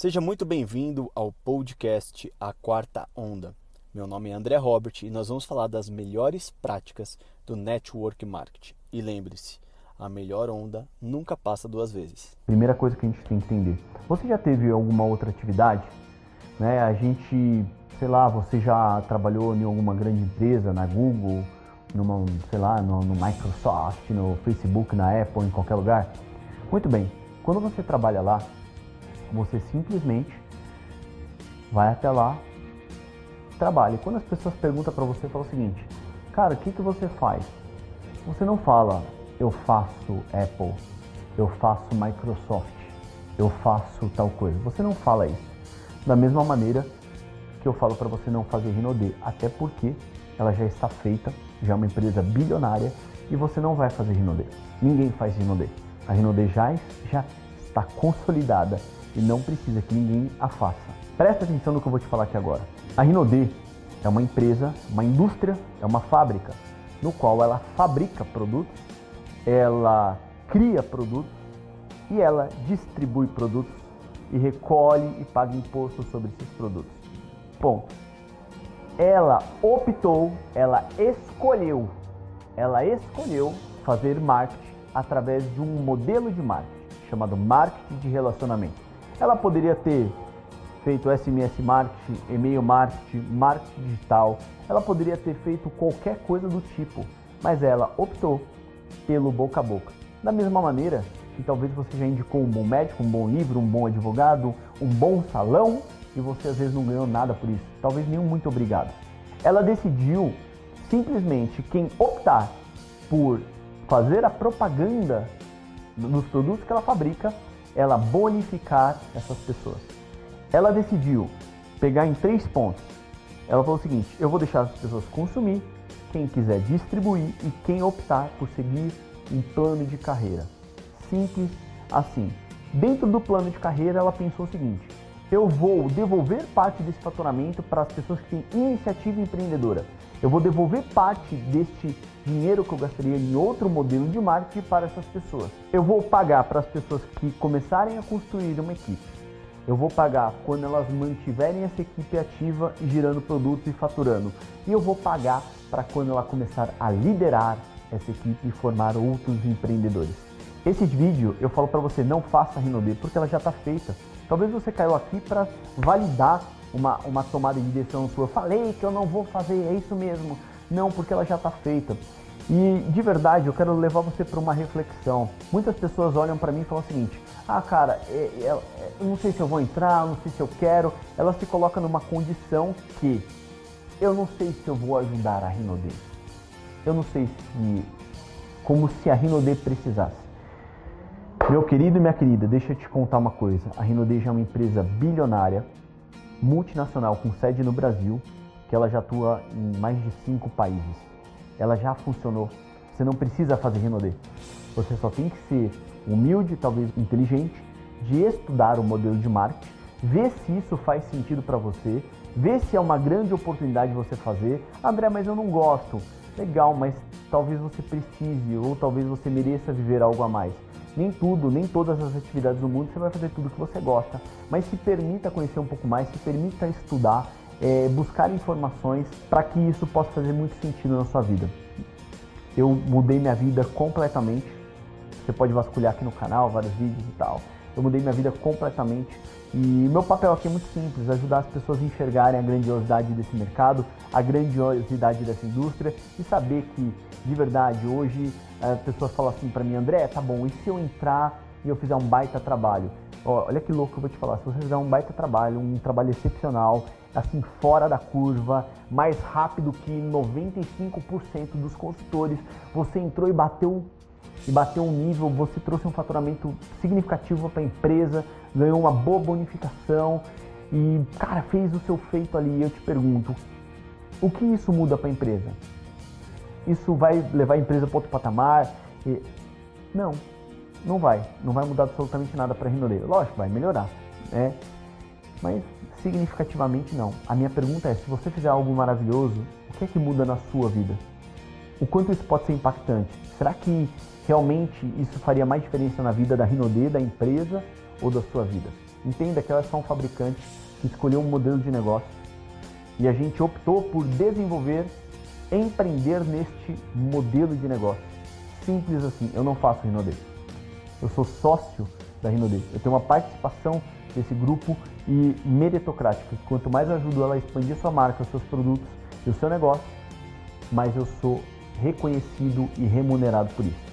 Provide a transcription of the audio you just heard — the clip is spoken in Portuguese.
Seja muito bem-vindo ao podcast A Quarta Onda. Meu nome é André Robert e nós vamos falar das melhores práticas do Network Marketing. E lembre-se, a melhor onda nunca passa duas vezes. Primeira coisa que a gente tem que entender: você já teve alguma outra atividade? Né? A gente, sei lá, você já trabalhou em alguma grande empresa, na Google, numa, sei lá, no, no Microsoft, no Facebook, na Apple, em qualquer lugar? Muito bem. Quando você trabalha lá, você simplesmente vai até lá, trabalha. E quando as pessoas perguntam para você, fala o seguinte: Cara, o que, que você faz? Você não fala, eu faço Apple, eu faço Microsoft, eu faço tal coisa. Você não fala isso. Da mesma maneira que eu falo para você não fazer Rinode, até porque ela já está feita, já é uma empresa bilionária e você não vai fazer Rinode. Ninguém faz Rinode. A Rinode já, já está consolidada e não precisa que ninguém a faça. Presta atenção no que eu vou te falar aqui agora. A Rinode é uma empresa, uma indústria, é uma fábrica no qual ela fabrica produtos, ela cria produtos e ela distribui produtos e recolhe e paga imposto sobre esses produtos. Ponto. Ela optou, ela escolheu, ela escolheu fazer marketing através de um modelo de marketing chamado marketing de relacionamento. Ela poderia ter feito SMS marketing, e-mail marketing, marketing digital. Ela poderia ter feito qualquer coisa do tipo, mas ela optou pelo boca a boca. Da mesma maneira que talvez você já indicou um bom médico, um bom livro, um bom advogado, um bom salão e você às vezes não ganhou nada por isso. Talvez nenhum muito obrigado. Ela decidiu simplesmente quem optar por fazer a propaganda dos produtos que ela fabrica ela bonificar essas pessoas. Ela decidiu pegar em três pontos. Ela falou o seguinte: eu vou deixar as pessoas consumir, quem quiser distribuir e quem optar por seguir um plano de carreira. Simples assim. Dentro do plano de carreira, ela pensou o seguinte: eu vou devolver parte desse faturamento para as pessoas que têm iniciativa empreendedora. Eu vou devolver parte deste dinheiro que eu gastaria em outro modelo de marketing para essas pessoas. Eu vou pagar para as pessoas que começarem a construir uma equipe. Eu vou pagar quando elas mantiverem essa equipe ativa e girando produtos e faturando. E eu vou pagar para quando ela começar a liderar essa equipe e formar outros empreendedores. Esse vídeo eu falo para você, não faça a Rinode, porque ela já está feita. Talvez você caiu aqui para validar uma, uma tomada de decisão sua. Falei que eu não vou fazer, é isso mesmo. Não, porque ela já está feita. E de verdade, eu quero levar você para uma reflexão. Muitas pessoas olham para mim e falam o seguinte: ah, cara, é, é, é, eu não sei se eu vou entrar, não sei se eu quero. Ela se coloca numa condição que eu não sei se eu vou ajudar a Rinode. Eu não sei se. como se a Rinode precisasse. Meu querido e minha querida, deixa eu te contar uma coisa. A Rinode é uma empresa bilionária, multinacional com sede no Brasil, que ela já atua em mais de cinco países. Ela já funcionou. Você não precisa fazer Rinode. Você só tem que ser humilde, talvez inteligente, de estudar o modelo de marketing, ver se isso faz sentido para você, ver se é uma grande oportunidade de você fazer. André, mas eu não gosto. Legal, mas talvez você precise ou talvez você mereça viver algo a mais. Nem tudo, nem todas as atividades do mundo você vai fazer tudo que você gosta, mas se permita conhecer um pouco mais, se permita estudar, é, buscar informações para que isso possa fazer muito sentido na sua vida. Eu mudei minha vida completamente. Você pode vasculhar aqui no canal vários vídeos e tal. Eu mudei minha vida completamente e meu papel aqui é muito simples, ajudar as pessoas a enxergarem a grandiosidade desse mercado, a grandiosidade dessa indústria e saber que, de verdade, hoje as eh, pessoas falam assim para mim, André, tá bom, e se eu entrar e eu fizer um baita trabalho? olha que louco que eu vou te falar, se você fizer um baita trabalho, um trabalho excepcional, assim, fora da curva, mais rápido que 95% dos consultores, você entrou e bateu e bateu um nível, você trouxe um faturamento significativo para a empresa, ganhou uma boa bonificação e, cara, fez o seu feito ali. Eu te pergunto, o que isso muda para a empresa? Isso vai levar a empresa para outro patamar? E... Não, não vai. Não vai mudar absolutamente nada para a Rinode. Lógico, vai melhorar, né? Mas significativamente não. A minha pergunta é, se você fizer algo maravilhoso, o que é que muda na sua vida? O quanto isso pode ser impactante? Será que realmente isso faria mais diferença na vida da Rinode, da empresa ou da sua vida? Entenda que ela só um fabricante que escolheu um modelo de negócio e a gente optou por desenvolver, empreender neste modelo de negócio. Simples assim, eu não faço Rinode. Eu sou sócio da Rinode. Eu tenho uma participação desse grupo e meritocrática. Quanto mais eu ajudo ela a expandir sua marca, seus produtos e o seu negócio, mais eu sou reconhecido e remunerado por isso.